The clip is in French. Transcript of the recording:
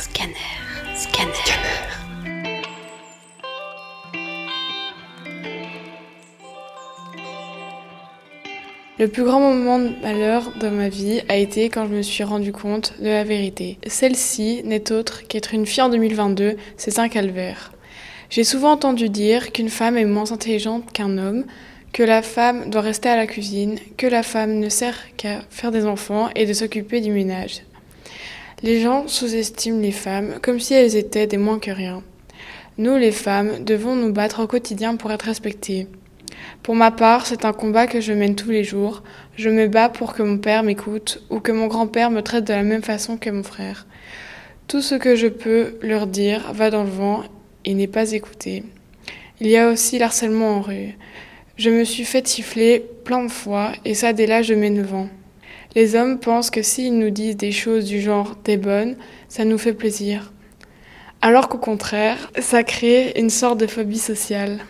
Scanner. Scanner. Le plus grand moment de malheur de ma vie a été quand je me suis rendu compte de la vérité. Celle-ci n'est autre qu'être une fille en 2022, c'est un calvaire. J'ai souvent entendu dire qu'une femme est moins intelligente qu'un homme, que la femme doit rester à la cuisine, que la femme ne sert qu'à faire des enfants et de s'occuper du ménage. Les gens sous-estiment les femmes comme si elles étaient des moins que rien. Nous, les femmes, devons nous battre au quotidien pour être respectées. Pour ma part, c'est un combat que je mène tous les jours. Je me bats pour que mon père m'écoute ou que mon grand-père me traite de la même façon que mon frère. Tout ce que je peux leur dire va dans le vent et n'est pas écouté. Il y a aussi l'harcèlement en rue. Je me suis fait siffler plein de fois et ça dès l'âge de mes 9 ans. Les hommes pensent que s'ils nous disent des choses du genre t'es bonne, ça nous fait plaisir. Alors qu'au contraire, ça crée une sorte de phobie sociale.